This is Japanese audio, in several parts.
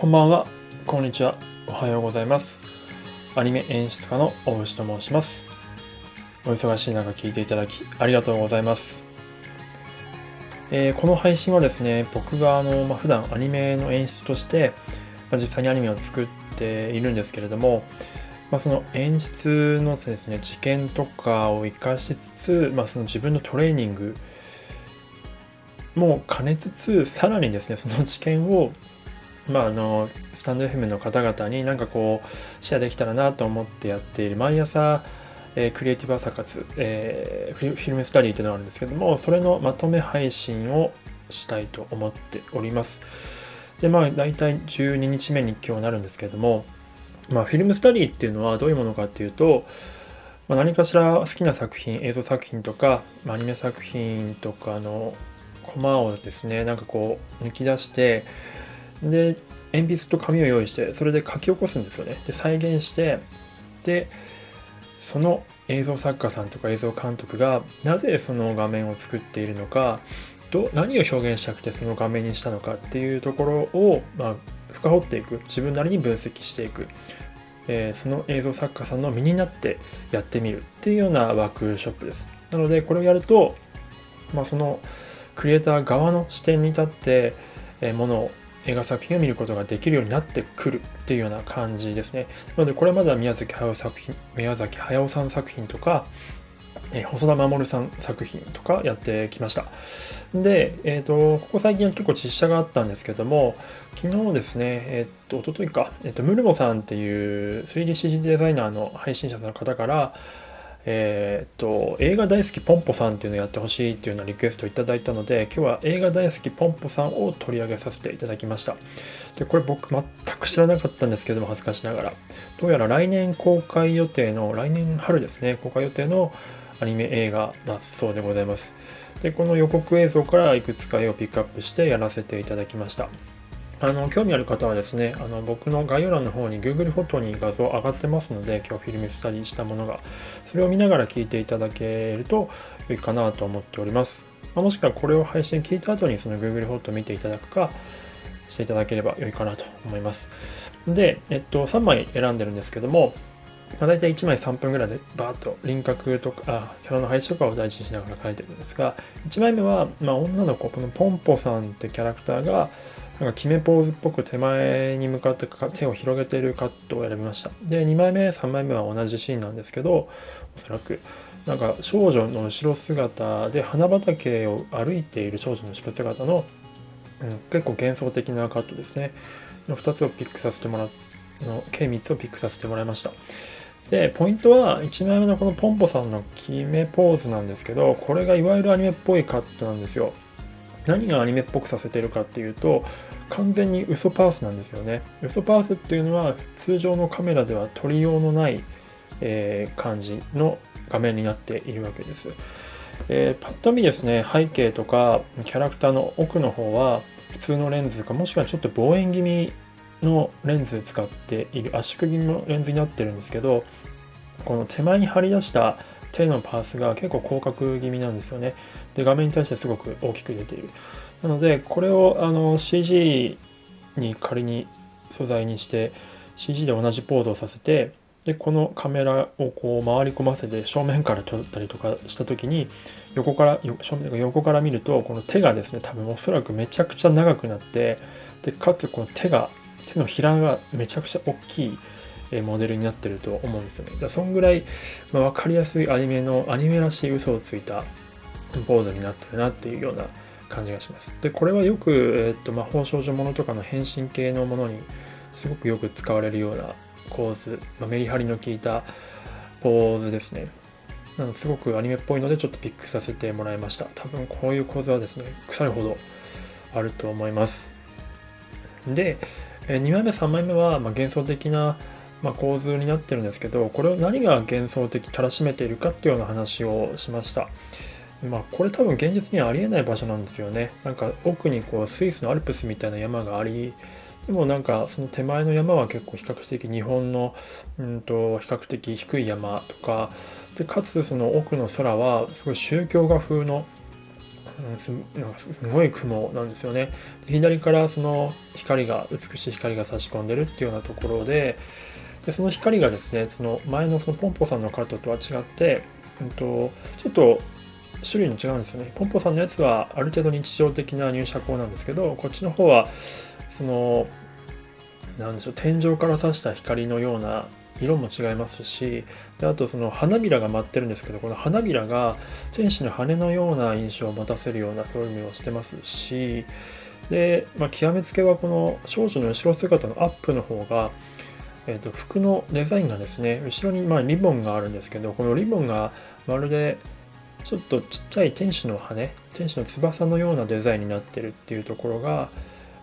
こんばんは、こんにちは、おはようございます。アニメ演出家の大牛と申します。お忙しい中聞いていただきありがとうございます。えーこの配信はですね、僕があの、まあ、普段アニメの演出として、まあ、実際にアニメを作っているんですけれども、まあ、その演出のですね、知見とかを活かしつつ、まあ、その自分のトレーニングも兼ねつつ、さらにですね、その知見をまあ、あのスタンド FM の方々になんかこうシェアできたらなと思ってやっている毎朝、えークリエイティブ朝活、えーフィルムスタディというのがあるんですけどもそれのまとめ配信をしたいと思っております。でまあ大体12日目に今日なるんですけどもまあフィルムスタディっていうのはどういうものかっていうとまあ、何かしら好きな作品映像作品とか、まあアニメ作品とかのコマをですねなんかこう抜き出してで鉛筆と紙を用意してそれで書き起こすんですよね。で再現してでその映像作家さんとか映像監督がなぜその画面を作っているのかど何を表現したくてその画面にしたのかっていうところを、まあ、深掘っていく。自分なりに分析していく、えーその映像作家さんの身になってやってみる。っていうようなワークショップです。なのでこれをやると、まあ、そのクリエイター側の視点に立って、えーものを映画作品を見ることができるようになってくるっていうような感じですね。なのでこれまでは宮崎駿作品宮崎駿さん作品とか、えー細田守さん作品とかやってきました。で、えー、とここ最近は結構実写があったんですけども昨日ですね、えっ、と一昨日か、えっとムルモさんっていう 3DCG デザイナーの配信者の方からえーっと映画大好きポンポさんっていうのをやってほしいっていうようなリクエストいただいたので今日は映画大好きポンポさんを取り上げさせていただきました。でこれ僕全く知らなかったんですけども恥ずかしながら。どうやら来年公開予定の来年春ですね公開予定のアニメ映画だそうでございます。でこの予告映像からいくつか絵をピックアップしてやらせていただきました。あの興味ある方はですねあの僕の概要欄の方に Google フォトに画像上がってますので今日フィルムスタディしたものがそれを見ながら聞いていただけると良いかなと思っております、もしくはこれを配信聞いた後にその Google フォトを見ていただくかしていただければ良いかなと思います。で、えっと、3枚選んでるんですけどもまあ、大体1枚3分ぐらいでバーッと輪郭とかあキャラの配置とかを大事にしながら描いてるんですが1枚目は、まあ、女の子このポンポさんってキャラクターがなんか決めポーズっぽく手前に向かって手を広げているカットを選びました。で2枚目3枚目は同じシーンなんですけどおそらくなんか少女の後ろ姿で花畑を歩いている少女の後ろ姿の、うん、結構幻想的なカットですね。の2つをピックさせてもらっの計3つをピックさせてもらいました。でポイントは1枚目のこのポンポさんの決めポーズなんですけどこれがいわゆるアニメっぽいカットなんですよ。何がアニメっぽくさせてるかっていうと完全に嘘パースなんですよね。嘘パースっていうのは通常のカメラでは撮りようのない、えー感じの画面になっているわけです、えーパッと見ですね背景とかキャラクターの奥の方は普通のレンズかもしくはちょっと望遠気味のレンズ使っている圧縮気味のレンズになってるんですけどこの手前に張り出した手のパースが結構広角気味なんですよね。で画面に対してすごく大きく出ている。なのでこれをあの CG に仮に素材にして CG で同じポーズをさせてでこのカメラをこう回り込ませて正面から撮ったりとかした時に横から正面横から見るとこの手がですね多分おそらくめちゃくちゃ長くなってでかつこの手が手のひらがめちゃくちゃ大きいえモデルになってると思うんですよね。だそんぐらい、まあ、分かりやすいアニメのアニメらしい嘘をついたポーズになってるなっていうような感じがします。でこれはよく、えっと魔法少女ものとかの変身系のものにすごくよく使われるような構図、まあ、メリハリの効いたポーズですね。なのすごくアニメっぽいのでちょっとピックさせてもらいました。多分こういう構図はですね腐るほどあると思います。で、2枚目3枚目は、まあ、幻想的な、まあ、構図になってるんですけどこれを何が幻想的たらしめているかっていうような話をしました。まあこれ多分現実にはありえない場所なんですよね。なんか奥にこうスイスのアルプスみたいな山がありでもなんかその手前の山は結構比較的日本のうんと比較的低い山とかでかつその奥の空はすごい宗教画風のすなんかすごい雲なんですよね。左からその光が美しい光が差し込んでるっていうようなところででその光がですねその前のそのポンポさんのカットとは違って、うんと、ちょっと種類の違うんですよね。ポンポさんのやつはある程度日常的な入射光なんですけどこっちの方はそのなんでしょう天井から差した光のような色も違いますしであとその花びらが舞ってるんですけどこの花びらが天使の羽のような印象を持たせるようなフォルムをしてますしで、まあ、極めつけはこの少女の後ろ姿のアップの方が、えー、と服のデザインがですね後ろにまあリボンがあるんですけどこのリボンがまるでちょっとちっちゃい天使の羽天使の翼のようなデザインになってるっていうところが、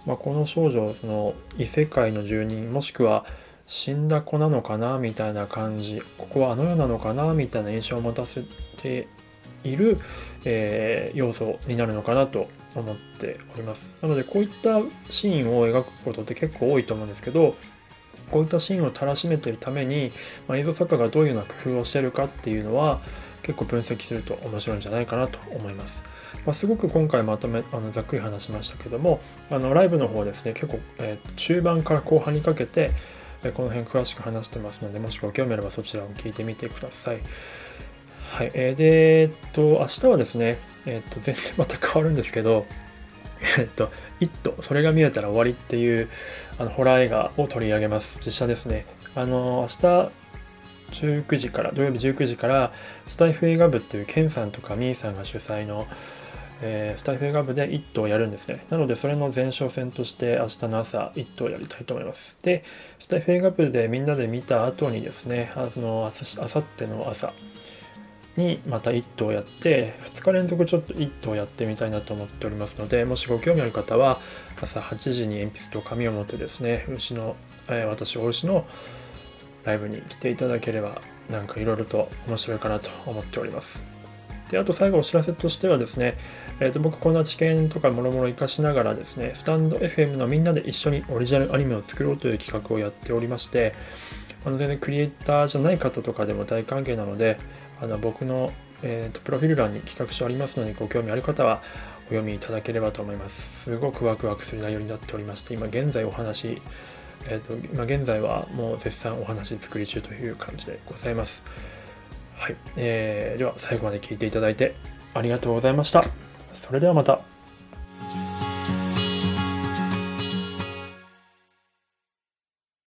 まあ、この少女その異世界の住人もしくは死んだ子なのかなみたいな感じここはあの世なのかなみたいな印象を持たせている、えー、要素になるのかなと思っております。なのでこういったシーンを描くことって結構多いと思うんですけどこういったシーンをたらしめてるために、まあ、映像作家がどういうような工夫をしてるかっていうのは結構分析すると面白いんじゃないかなと思います。まあ、すごく今回まとめあのざっくり話しましたけどもあのライブの方ですね結構、えー、中盤から後半にかけてえこの辺詳しく話してますので、もしご興味あればそちらを聞いてみてください。はい。えー、で、えっと、明日はですね、えっと、全然また変わるんですけど、えっと、イット、それが見えたら終わりっていうあのホラー映画を取り上げます。実写ですね。あの、明日、19時から、土曜日19時から、スタイフ映画部っていうケンさんとかミーさんが主催のえー、スタイフ映画部で1頭やるんですね。なので、それの前哨戦として明日の朝1頭やりたいと思います。で、スタイフ映画部でみんなで見た後にですね、あのあさっての朝にまた1頭やって、2日連続ちょっと1頭やってみたいなと思っておりますので、もしご興味ある方は、朝8時に鉛筆と紙を持ってですね、牛の、えー、私、お牛のライブに来ていただければ、なんかいろいろと面白いかなと思っております。であと最後お知らせとしてはですね、えー、と僕こんな知見とかもろもろ活かしながらですね、スタンド FM のみんなで一緒にオリジナルアニメを作ろうという企画をやっておりまして、あの全然クリエイターじゃない方とかでも大歓迎なので、あの僕の、えー、とプロフィール欄に企画書ありますので、ご興味ある方はお読みいただければと思います。すごくワクワクする内容になっておりまして、今現在お話、えー、と今現在はもう絶賛お話作り中という感じでございます。はい、えー、では最後まで聞いていただいてありがとうございました。それではまた。